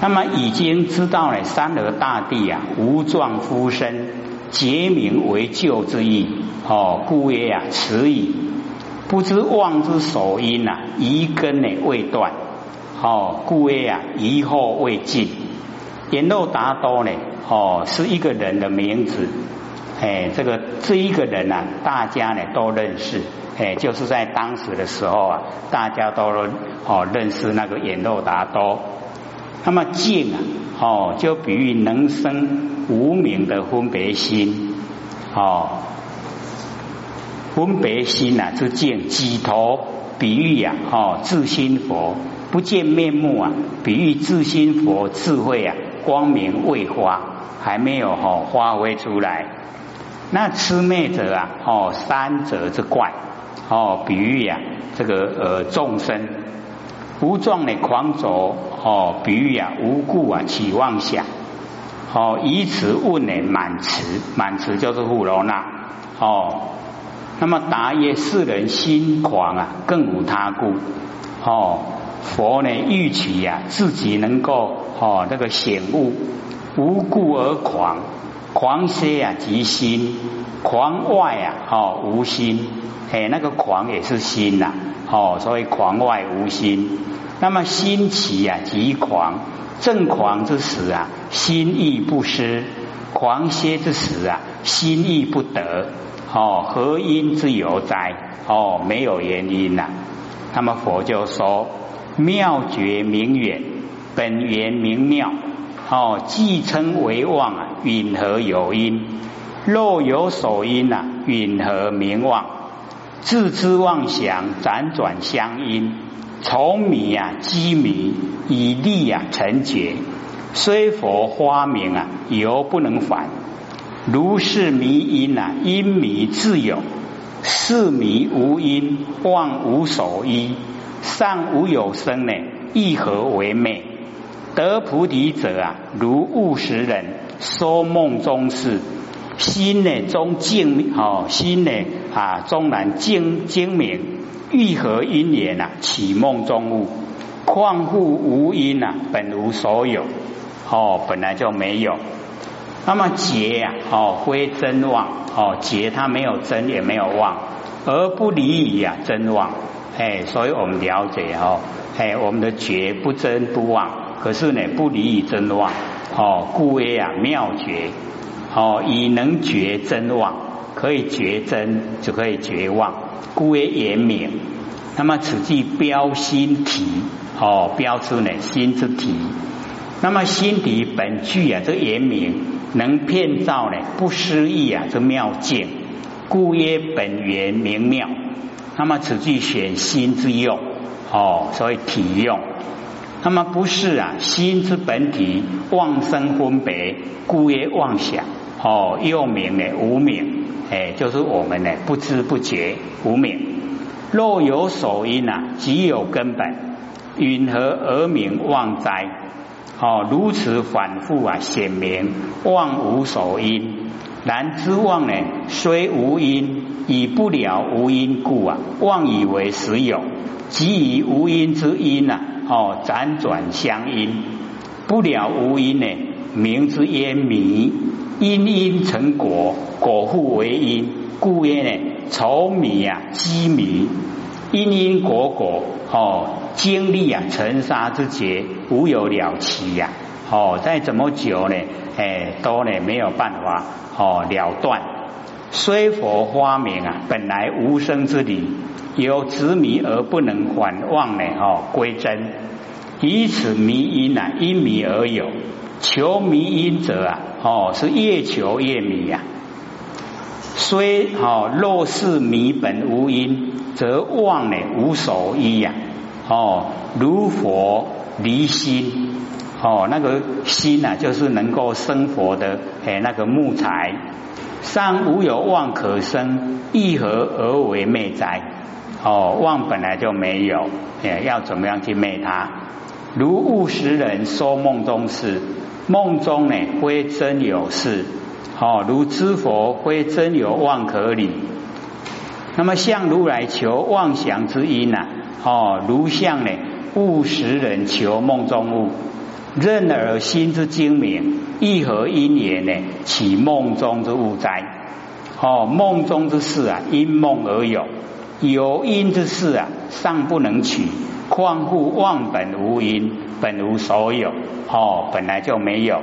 那么已经知道了三河大地啊，无状夫身，结名为救之意。哦，故曰啊，此矣。不知妄之所因呐，疑根呢未断。哦，故曰啊，疑惑未尽。阎罗达多呢？哦，是一个人的名字。哎，这个这一个人呐，大家呢都认识。哎，就是在当时的时候啊，大家都哦认识那个阎罗达多。那么静啊，哦，就比喻能生无名的分别心。哦，分别心呐，是见几头比喻呀，哦，自心佛不见面目啊，比喻自心佛智慧啊，光明未发，还没有哦发挥出来。那痴昧者啊，哦，三者之怪。哦，比喻呀，这个呃众生无状的狂走哦，比喻啊无故啊起妄想哦，以此问呢满词，满词就是富罗那哦。那么答曰：世人心狂啊，更无他故哦。佛呢欲取呀自己能够哦那个醒悟，无故而狂，狂些啊即心，狂外啊哦无心。哎，那个狂也是心呐，哦，所谓狂外无心。那么心起啊，即狂。正狂之时啊，心意不失；狂歇之时啊，心意不得。哦，何因之有哉？哦，没有原因呐。那么佛就说：妙觉明远，本源明妙。哦，既称为妄啊，允何有因？若有所因呐，允何名妄？自知妄想辗转相因，从迷啊积迷，以利啊成觉。虽佛花明啊，犹不能返。如是迷因啊，因迷自有；是迷无因，妄无所依。尚无有生呢，亦何为昧？得菩提者啊，如悟时人说梦中事。心呢中静哦，心呢啊终然精精明，欲何因缘呐？起梦中物，况复无因呐？本无所有哦，本来就没有。那么劫呀哦，非真妄哦，劫它没有真也没有妄，而不离矣啊真妄哎，所以我们了解哦哎，我们的觉不真不妄，可是呢不离于真妄哦，故谓啊妙觉。哦，以能觉真妄，可以觉真，就可以绝望，故曰言明。那么此即标心体，哦，标出呢心之体。那么心体本具啊，这言明能骗造呢不思议啊，这妙境，故曰本源明妙。那么此句选心之用，哦，所以体用。那么不是啊，心之本体妄生分别，故曰妄想。哦，又名呢无名，哎，就是我们呢不知不觉无名。若有所因啊，即有根本，允何而名妄哉？哦，如此反复啊，显明妄无所因。然知妄呢，虽无因，以不了无因故啊，妄以为实有，即以无因之因呐，哦，辗转相因，不了无因呢，名之曰迷。因因成果，果复为因，故曰呢，愁迷啊，积迷，因因果果，哦，经历啊，尘沙之劫，无有了期呀，哦，再怎么久呢，哎，都呢没有办法哦了断。虽佛花明啊，本来无生之理，有执迷而不能还忘呢，哦，归真，以此迷因啊，因迷而有。求迷因者啊，哦，是越求越迷呀。虽哦，若是迷本无因，则妄呢无所依呀。哦，如佛离心，哦，那个心呐，就是能够生活的哎，那个木材，尚无有妄可生，亦何而为昧哉？哦，妄本来就没有，哎，要怎么样去昧它？如悟识人说梦中事。梦中呢，非真有事，哦，如知佛非真有妄可理。那么向如来求妄想之因呐，哦，如向呢悟识人求梦中物，任而心之精明，亦何因缘呢？起梦中之物哉？哦，梦中之事啊，因梦而有；有因之事啊，尚不能取。况乎妄本无因，本无所有。哦，本来就没有。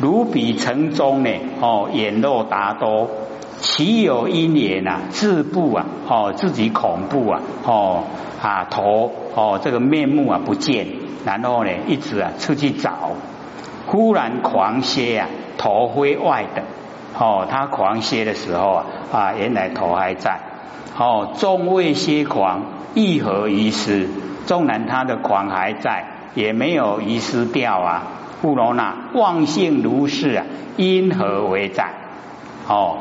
如彼城中呢？哦，眼肉达多，岂有因缘啊？自怖啊！哦，自己恐怖啊！哦啊，头哦，这个面目啊不见。然后呢，一直啊出去找，忽然狂歇啊，头灰外的哦，他狂歇的时候啊啊，原来头还在哦，众未歇狂，亦何于失？纵然他的狂还在，也没有遗失掉啊。不罗那妄性如是啊，因何为在？哦，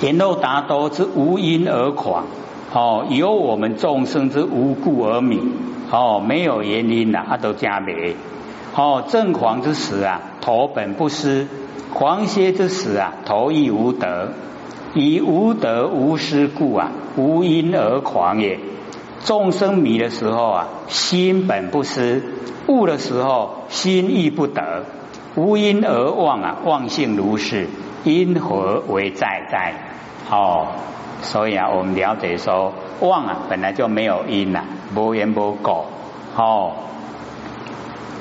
言漏达多之无因而狂哦，由我们众生之无故而泯。哦，没有原因的，他都加美。哦，正狂之时啊，头本不失；狂歇之时啊，头亦无德。以无德无失故啊，无因而狂也。众生迷的时候啊，心本不失；悟的时候，心意不得。无因而妄啊，妄性如是，因何为在在？哦。所以啊，我们了解说，妄啊本来就没有因呐，无缘无果。哦，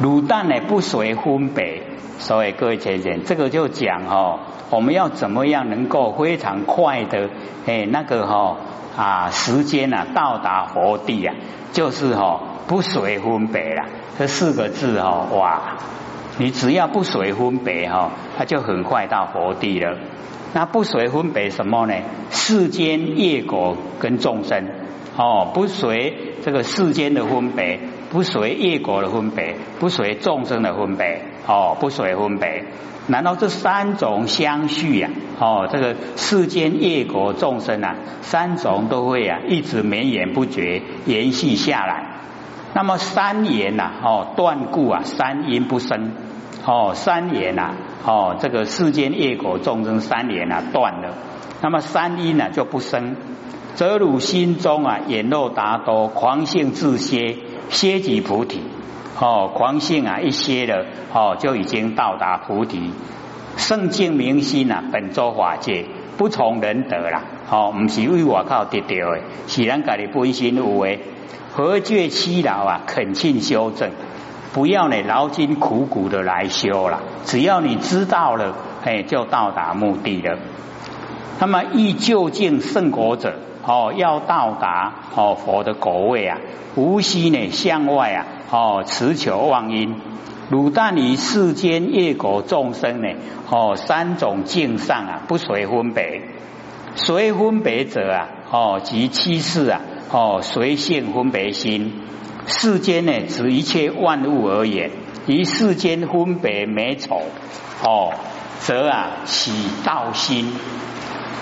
卤蛋呢不随分别，所以各位姐姐，这个就讲哦，我们要怎么样能够非常快的哎那个哈啊时间啊到达佛地啊，就是哈不随分别啦，这四个字哈哇，你只要不随分别哈，它就很快到佛地了。那不随分别什么呢？世间业果跟众生哦，不随这个世间的分别，不随业果的分别，不随众生的分别哦，不随分别。难道这三种相续呀？哦，这个世间业果众生啊，三种都会啊一直绵延不绝，延续下来。那么三言呐，哦断故啊，三因不生。哦，三言呐，哦，这个世间业果众生三言啊断了，那么三因呢就不生，则汝心中啊眼肉达多，狂性自歇，歇即菩提。哦，狂性啊一些了，哦就已经到达菩提。圣境明心啊，本周法界不从人得啦。哦，唔是为我靠得到的，是咱家己本心有为，何觉欺劳啊？恳请修正。不要呢劳筋苦苦的来修了，只要你知道了，哎，就到达目的了。那么欲就近圣果者，哦，要到达哦佛的果位啊，无需呢向外啊，哦，持求望因。汝但于世间业果众生呢，哦，三种境上啊，不随分别，随分别者啊，哦，即七世啊，哦，随性分别心。世间呢，指一切万物而言，于世间分别美丑哦，则啊起道心。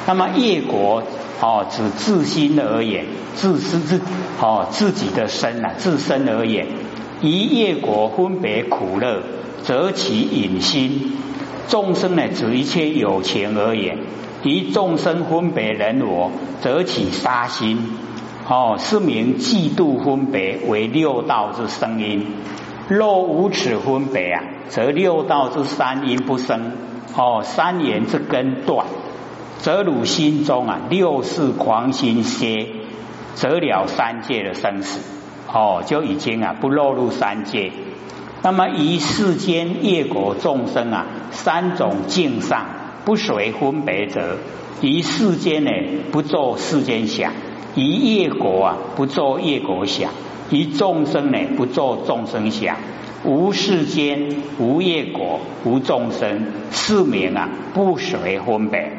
那么业果哦，指自心而言，自私自哦自己的身啊，自身而言，以业果分别苦乐，则起隐心。众生呢，指一切有情而言，以众生分别人我，则起杀心。哦，是名嫉妒分别为六道之生因。若无此分别啊，则六道之三因不生。哦，三缘之根断，则汝心中啊六世狂心歇，则了三界的生死。哦，就已经啊不落入三界。那么于世间业果众生啊三种境上不随分别者，于世间呢不做世间想。以业果啊，不做业果想；以众生呢，不做众生想。无世间，无业果，无众生，是名啊，不随分别。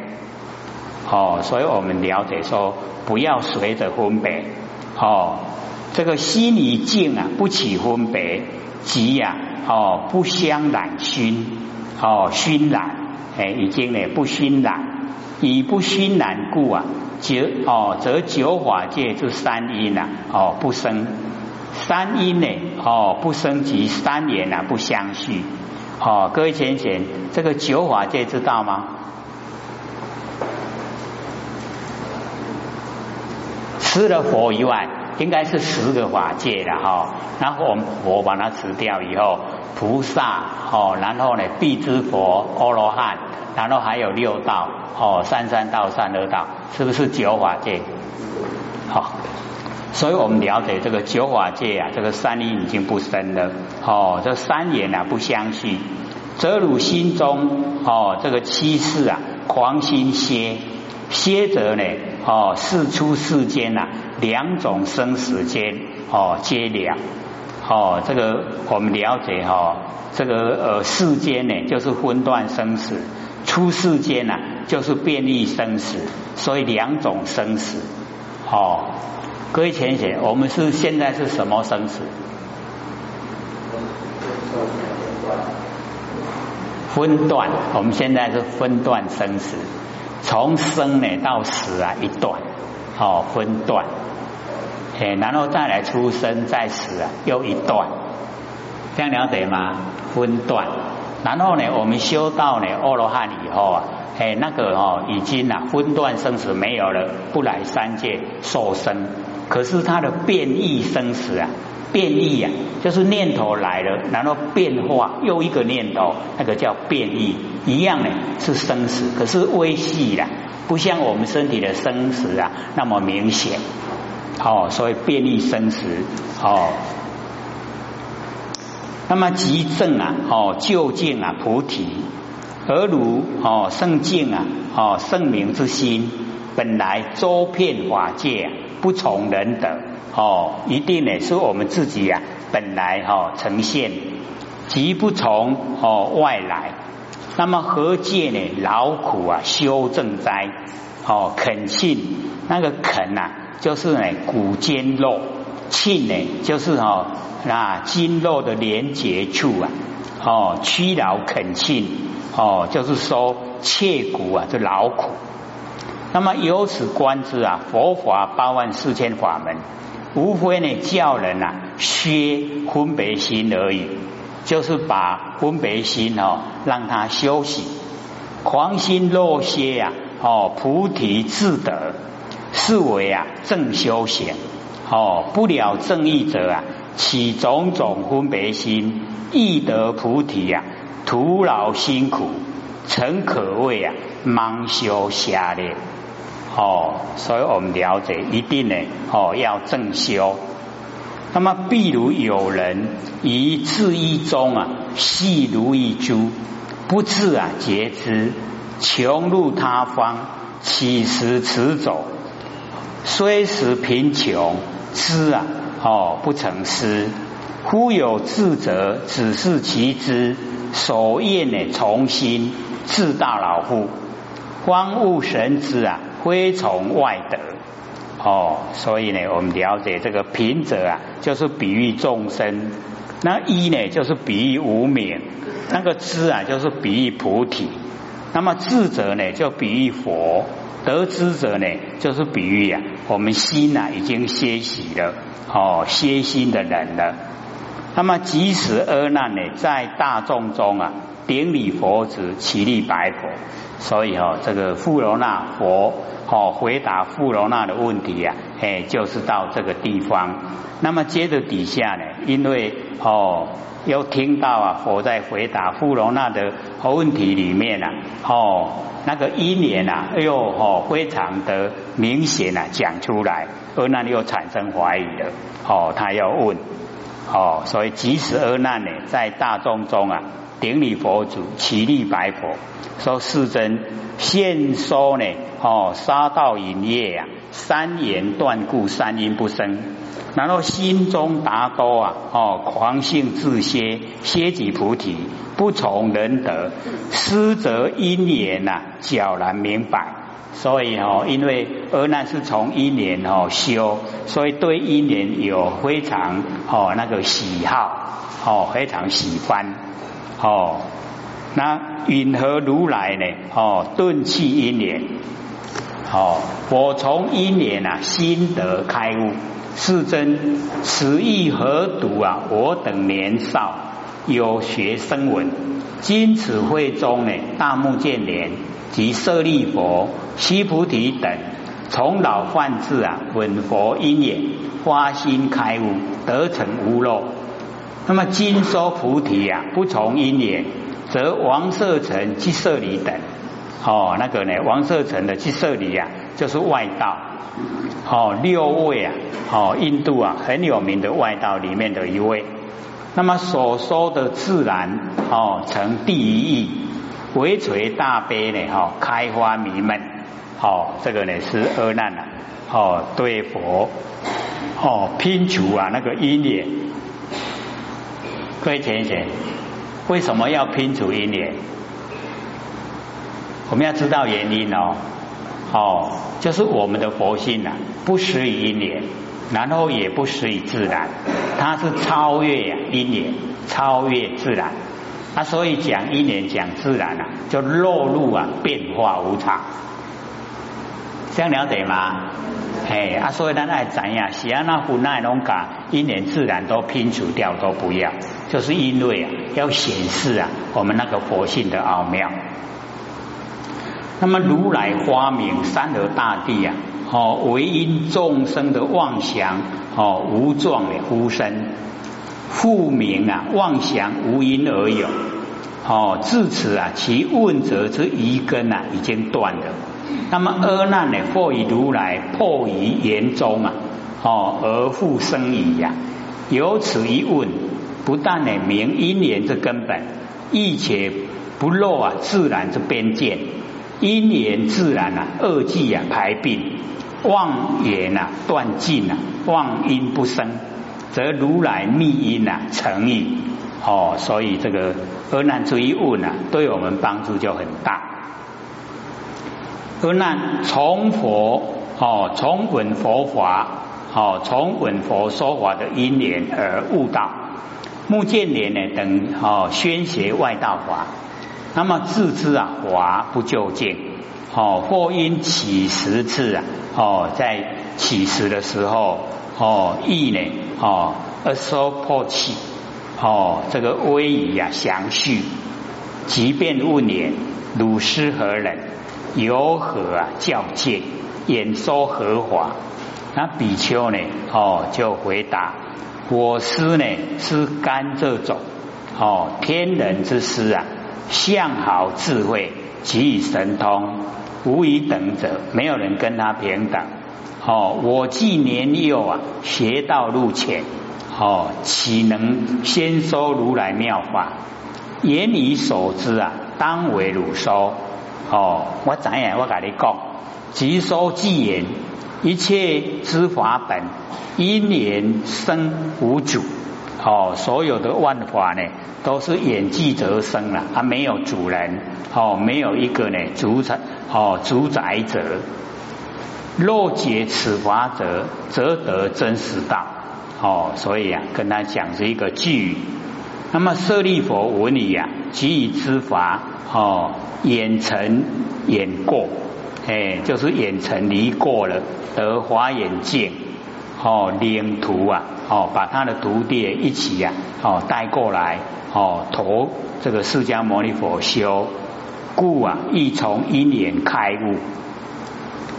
哦，所以我们了解说，不要随着分别。哦，这个心一静啊，不起分别，即呀，哦，不相染熏，哦，熏染，哎，已经呢，不熏染，以不熏染故啊。九哦，则九法界之三因呐，哦不生三因呢，哦不生及三缘呐不相续，哦各位浅浅，这个九法界知道吗？除了佛以外，应该是十个法界的哈。然后我们佛把它吃掉以后，菩萨哦，然后呢，地之佛、阿罗汉，然后还有六道哦，三三道、三二道，是不是九法界？好，所以我们了解这个九法界啊，这个三因已经不生了哦，这三眼啊不相续，则汝心中哦，这个七世啊，狂心歇。歇者呢？哦，世出世间呐，两种生死间哦，皆了。哦，这个我们了解哈，这个呃世间呢，就是分段生死；出世间呐，就是变异生死。所以两种生死。哦，各位浅显，我们是现在是什么生死？分段，我们现在是分段生死。从生呢到死啊一段，哦分段，哎然后再来出生再死啊又一段，这样了解吗？分段，然后呢我们修到呢阿罗汉以后啊，哎那个哦已经啊分段生死没有了，不来三界受生，可是他的变异生死啊。变异啊，就是念头来了，然后变化又一个念头，那个叫变异，一样呢是生死，可是微细的，不像我们身体的生死啊那么明显。哦，所以变异生死哦。那么即正啊，哦究竟啊菩提，而如哦圣境啊，哦圣明之心，本来周遍法界，不从人等。哦，一定呢，是我们自己呀，本来哈呈现，即不从哦外来。那么何借呢？劳苦啊，修正哉？哦，恳信那个恳呐，就是呢骨坚肉；庆呢，就是哦那筋肉的连接处啊。哦，屈劳恳庆，哦，就是说切骨啊，就劳苦。那么由此观之啊，佛法八万四千法门。无非呢，叫人啊削分别心而已，就是把分别心哦，让他休息，狂心若歇呀，哦，菩提自得，是为啊正修行，哦，不了正义者啊，起种种分别心，易得菩提呀，徒劳辛苦，诚可谓啊盲修瞎练。哦，所以我们了解一定呢，哦要正修。那么，譬如有人以自一中啊，细如一珠，不自啊截之，穷入他方，乞食持走，虽时贫穷，知啊哦不成失。忽有智者只是其知，所厌呢从心，自大老夫，荒物神之啊。非从外得哦，所以呢，我们了解这个贫者啊，就是比喻众生；那一呢，就是比喻无名；那个知啊，就是比喻菩提；那么智者呢，就比喻佛；得知者呢，就是比喻啊，我们心啊已经歇息了哦，歇心的人了。那么即使阿难呢，在大众中啊，顶礼佛子，起立白佛。所以哦，这个富罗那佛哦回答富罗那的问题呀，哎，就是到这个地方。那么接着底下呢，因为哦又听到啊佛在回答富罗那的问题里面啊，哦那个因缘啊又哦非常的明显啊讲出来，阿难又产生怀疑了。哦，他要问哦，所以即使阿难呢在大众中啊。顶礼佛祖，起立白佛，说世尊现说呢，哦，杀道淫业啊，三言断故，三因不生，然后心中达多啊，哦，狂性自歇，歇即菩提，不从人得。失则因缘呐，皎然明白。所以哦，因为而难是从因缘哦修，所以对因缘有非常哦那个喜好，哦非常喜欢。哦，那允和如来呢？哦，顿气因缘。哦，我从因缘啊，心得开悟。世尊，此意何独啊？我等年少有学声闻，今此会中呢，大目犍连及舍利佛、须菩提等，从老犯智啊，闻佛因也，发心开悟，得成无漏。那么今说菩提啊，不从因也，则王舍城、即舍离等，哦，那个呢，王舍城的即舍离啊，就是外道，哦，六位啊，哦，印度啊很有名的外道里面的一位。那么所说的自然，哦，成第一义，唯垂大悲呢，哈，开花弥漫。哦，这个呢是阿难呐，哦对佛，哦拼除啊那个因缘，各位浅显，为什么要拼除因缘？我们要知道原因哦，哦就是我们的佛性呐，不施于因缘，然后也不施于自然，它是超越因缘，超越自然，啊所以讲因缘讲自然啊，就落入啊变化无常。这样了解吗？哎啊，所以咱爱怎样？是啊，那无奈拢讲，因缘自然都拼除掉，都不要，就是因为啊，要显示啊，我们那个佛性的奥妙。那么如来发明三河大地啊，哦，唯因众生的妄想哦，无状的呼声，复名啊，妄想无因而有。哦，至此啊，其问责之疑根啊，已经断了。那么阿难呢？或以如来破于言中啊，哦，而复生矣呀。由此一问，不但呢明因缘之根本，亦且不漏啊自然之边界。因缘自然啊，二际啊排并，妄言啊断尽啊，妄因不生，则如来密因啊成矣。哦，所以这个阿难这一问啊，对我们帮助就很大。而难从佛哦，从闻佛法哦，从闻佛说法的因缘而悟道。目犍连呢等哦宣学外道法，那么自知啊法不究竟哦，或因起时次啊哦，在起时的时候哦意呢哦而说破气哦这个威仪啊详叙，即便问言，汝师何人？由何啊？教戒演说何法？那比丘呢？哦，就回答：我师呢是甘蔗种哦，天人之师啊，相好智慧，极以神通，无以等者，没有人跟他平等。哦，我既年幼啊，学道路浅，哦，岂能先收如来妙法？言以所知啊，当为汝收。哦，我怎样？我跟你讲，即说即言，一切之法本因缘生无主。哦，所有的万法呢，都是演记则生了，它没有主人。哦，没有一个呢主宰哦主宰者。若解此法者，则得真实道。哦，所以啊，跟他讲是一个句。那么舍利佛闻你呀，即以之法哦，眼尘眼过，哎，就是眼尘离过了，得华眼镜哦，领徒啊，哦，把他的徒弟一起呀，哦，带过来哦，投这个释迦牟尼佛修，故啊，亦从因缘开悟。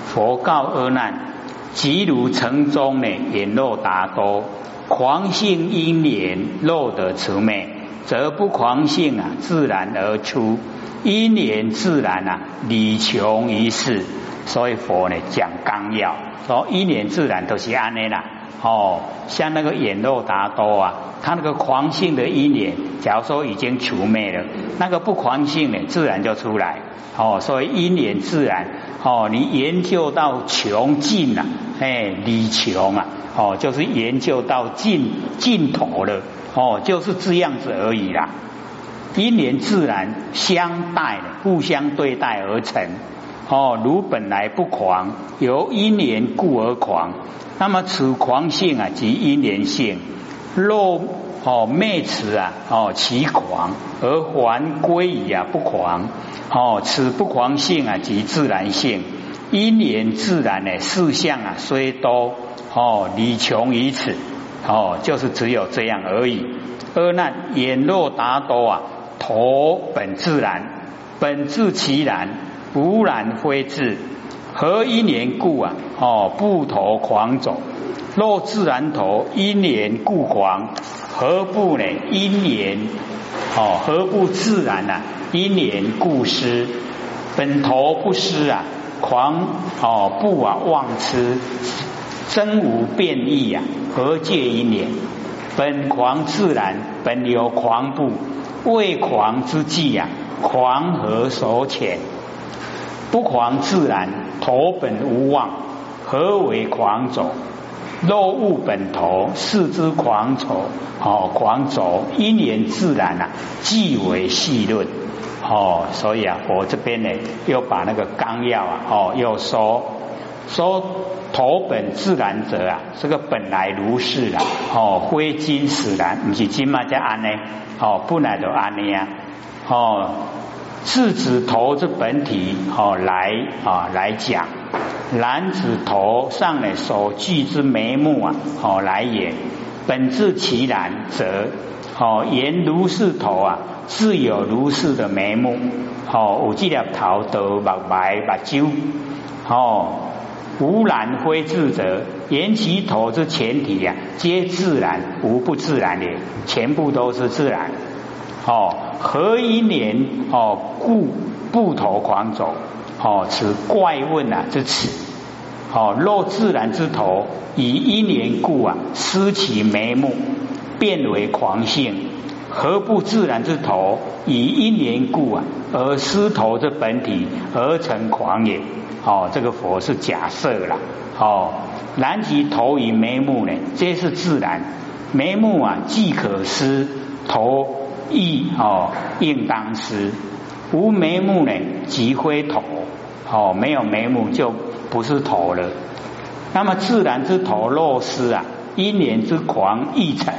佛告阿难：即如城中呢，眼若达多。狂性因缘若得除灭，则不狂性啊，自然而出。因缘自然啊，理穷于世。所以佛呢讲纲要，说因缘自然都是安内啦。哦，像那个眼肉达多啊，他那个狂性的因缘，假如说已经除灭了，那个不狂性的自然就出来。哦，所以因缘自然。哦，你研究到穷尽了，哎，理穷啊。哦，就是研究到尽尽头了，哦，就是这样子而已啦。因缘自然相待，互相对待而成。哦，如本来不狂，由因缘故而狂。那么此狂性啊，即因缘性。若哦灭此啊，哦其狂而还归矣啊，不狂。哦，此不狂性啊，即自然性。因缘自然的事项啊，虽多。哦，理穷于此，哦，就是只有这样而已。阿难，眼若达多啊，头本自然，本自其然，无然灰质。何因缘故啊？哦，不投狂走。若自然投，因缘故狂，何不呢？因缘哦，何不自然呢？因缘故失，本头不失啊，狂哦不啊妄痴，真无变异啊，何借因缘？本狂自然，本有狂不，为狂之际呀，狂何所遣？不狂自然，头本无妄，何为狂走？若悟本头，视之狂走，哦，狂走因缘自然啊，即为细论，哦，所以啊，我这边呢，又把那个纲要啊，哦，又说说头本自然者啊，这个本来如是啊，哦，非今使然，不是今嘛叫安呢，哦，本来就安呢呀，哦，是指头之本体，哦，来啊来讲。男子头上呢所具之眉目啊，好来也。本质其然，则好言如是头啊，自有如是的眉目。好有这粒头都白白白揪。哦，无然非自者，言其头之前提呀，皆自然，无不自然也，全部都是自然。哦，何因年哦故不投狂走？哦，此怪问啊之词。哦，若自然之头以因年故啊，失其眉目，变为狂性；何不自然之头以因缘故啊，而失头之本体而成狂也？哦，这个佛是假设了。哦，然其头与眉目呢，皆是自然。眉目啊，既可失，头意哦应当失。无眉目呢，即非头。哦，没有眉目就不是头了。那么自然之头若失啊，因缘之狂亦成。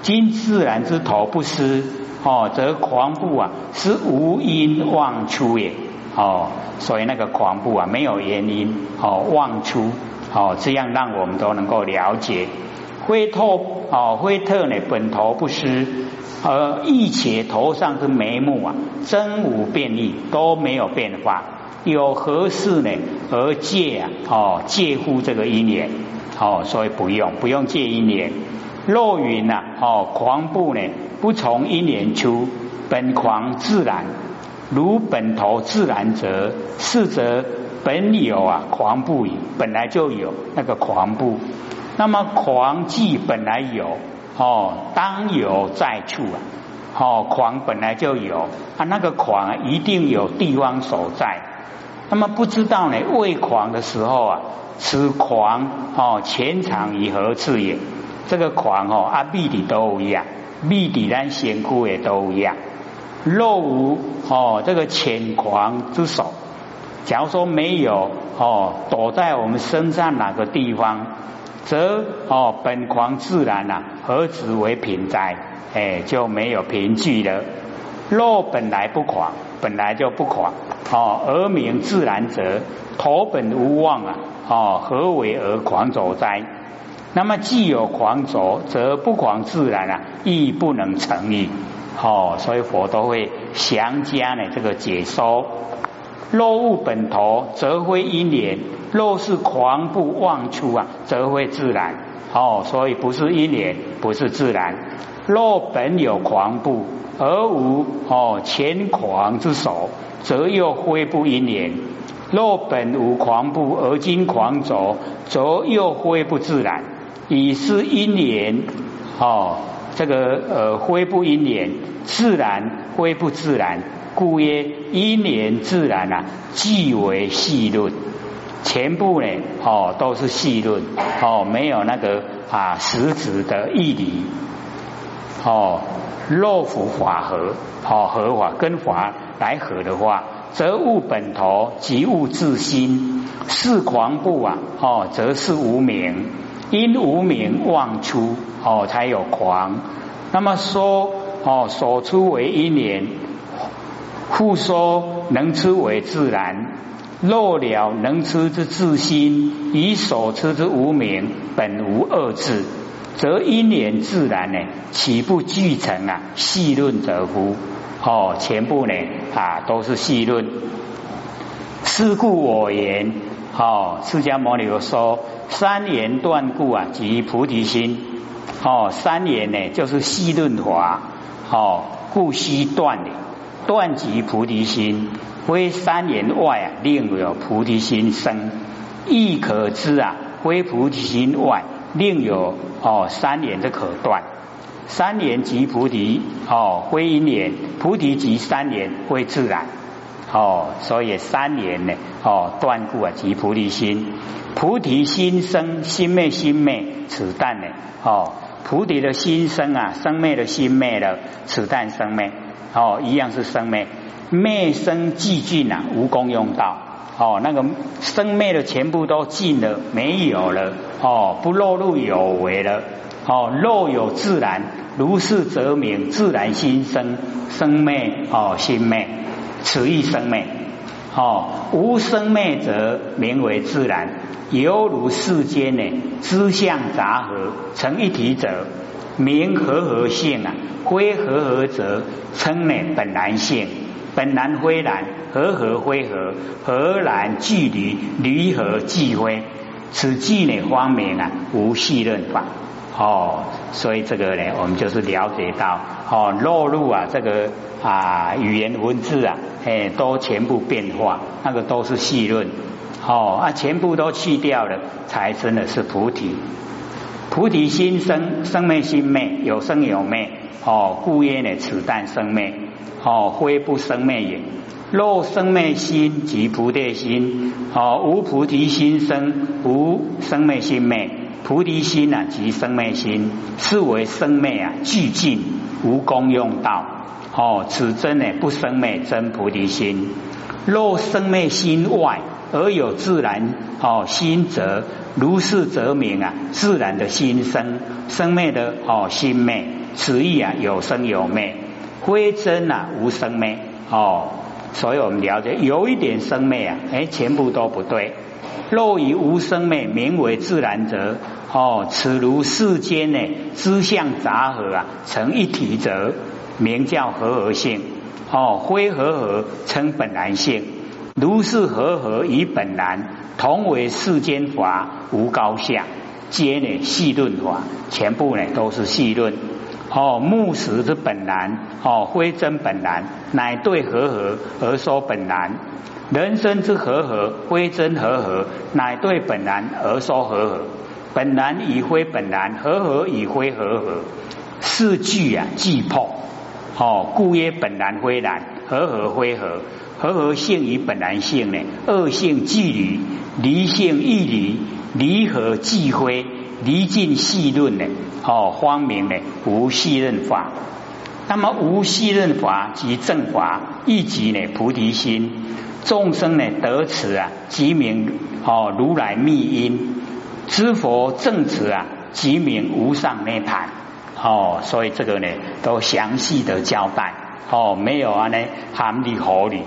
今自然之头不失，哦，则狂不啊是无因妄出也。哦，所以那个狂不啊没有原因，哦妄出，哦这样让我们都能够了解。灰透哦灰特呢本头不失，而一且头上之眉目啊真无变异，都没有变化。有何事呢？而借啊？哦，借乎这个因缘，哦，所以不用，不用借因缘。若云呐，哦，狂不呢？不从因缘出，本狂自然，如本头自然者，是则本有啊，狂不矣，本来就有那个狂不。那么狂既本来有，哦，当有在处啊，哦，狂本来就有啊，那个狂一定有地方所在。那么不知道呢？未狂的时候啊，此狂哦，前场以何次也？这个狂哦，啊，密底都一样，密底咱仙姑也都一样。若无哦，这个浅狂之手，假如说没有哦，躲在我们身上哪个地方，则哦，本狂自然呐，何止为平灾？哎，就没有凭据了。若本来不狂。本来就不狂哦，而名自然者，头本无妄啊哦，何为而狂走哉？那么既有狂走，则不狂自然啊，亦不能成矣。哦，所以佛都会详加呢这个解说。若物本头，则非因缘；若是狂不妄出啊，则非自然。哦，所以不是因缘，不是自然。若本有狂不。而无哦前狂之手，则又非不因缘；若本无狂不而今狂走，则又非不自然。以是因缘哦，这个呃非不因缘，自然非不自然，故曰因缘自然啊，即为细论。全部呢哦都是细论哦，没有那个啊实质的义理哦。若复法合，好合法跟法来合的话，则物本头即物自心，是狂不啊？哦，则是无名，因无名妄出，哦，才有狂。那么说，哦，所出为因缘，复说能出为自然。若了能出之自心，以所出之无名，本无二字。则因缘自然呢，岂不具成啊？细论则乎？哦，全部呢啊，都是细论。是故我言，哦，释迦牟尼佛说三言断故啊，即菩提心。哦，三言呢，就是细论法。哦，故须断的，断即菩提心。非三言外啊，另有菩提心生。亦可知啊，非菩提心外，另有哦三言的可断。三年即菩提，哦，非一年，菩提即三年，非自然。哦，所以三年呢，哦，断故啊，即菩提心，菩提心生，心灭心灭，此但呢，哦，菩提的心生啊，生灭的心灭了，此但生灭，哦，一样是生灭，灭生寂尽啊，无功用道，哦，那个生灭的全部都尽了，没有了，哦，不落入有为了，哦，若有自然，如是则名自然心生，生灭哦，心灭。此亦生灭，哦，无生灭则名为自然，犹如世间呢，知相杂合成一体者，名和合性啊，非和合则称呢本然性，本然非然，和合非合，何然距离离合即非？此即呢方明啊，无细论法。哦，所以这个呢，我们就是了解到，哦，落入啊这个啊语言文字啊，哎，都全部变化，那个都是细论，哦啊，全部都去掉了，才真的是菩提。菩提心生，生灭心灭，有生有灭，哦，故曰呢，此但生灭，哦，非不生灭也。若生灭心即菩提心，哦，无菩提心生，无生灭心灭。菩提心啊，即生灭心，是为生灭啊，俱尽无功用道。哦，此真呢不生灭真菩提心。若生灭心外而有自然哦心则，如是则名啊自然的心生，生灭的哦心灭。此意啊有生有灭，非真啊无生灭。哦，所以我们了解有一点生灭啊，哎，全部都不对。若以无生灭名为自然者，哦，此如世间呢，知相杂合啊，成一体者，名叫和合性。哦，非和合称本然性。如是和合以本然，同为世间法，无高下，皆呢细论法，全部呢都是细论。哦，木石之本然，哦，非真本然，乃对和合而说本然。人生之和合，非真和合，乃对本然而说和合。本然以非本然，和合与非和合，四句啊既破。哦，故曰本然非然，和合非合。和合性与本来性呢，二性俱离，离性亦离，离合即非，离尽细论呢。哦，方明呢无细论法。那么无细论法即正法，亦即呢菩提心。众生呢得此啊，即名哦如来密因；知佛正此啊，即名无上涅盘。哦，所以这个呢都详细的交代。哦，没有啊呢含理合理。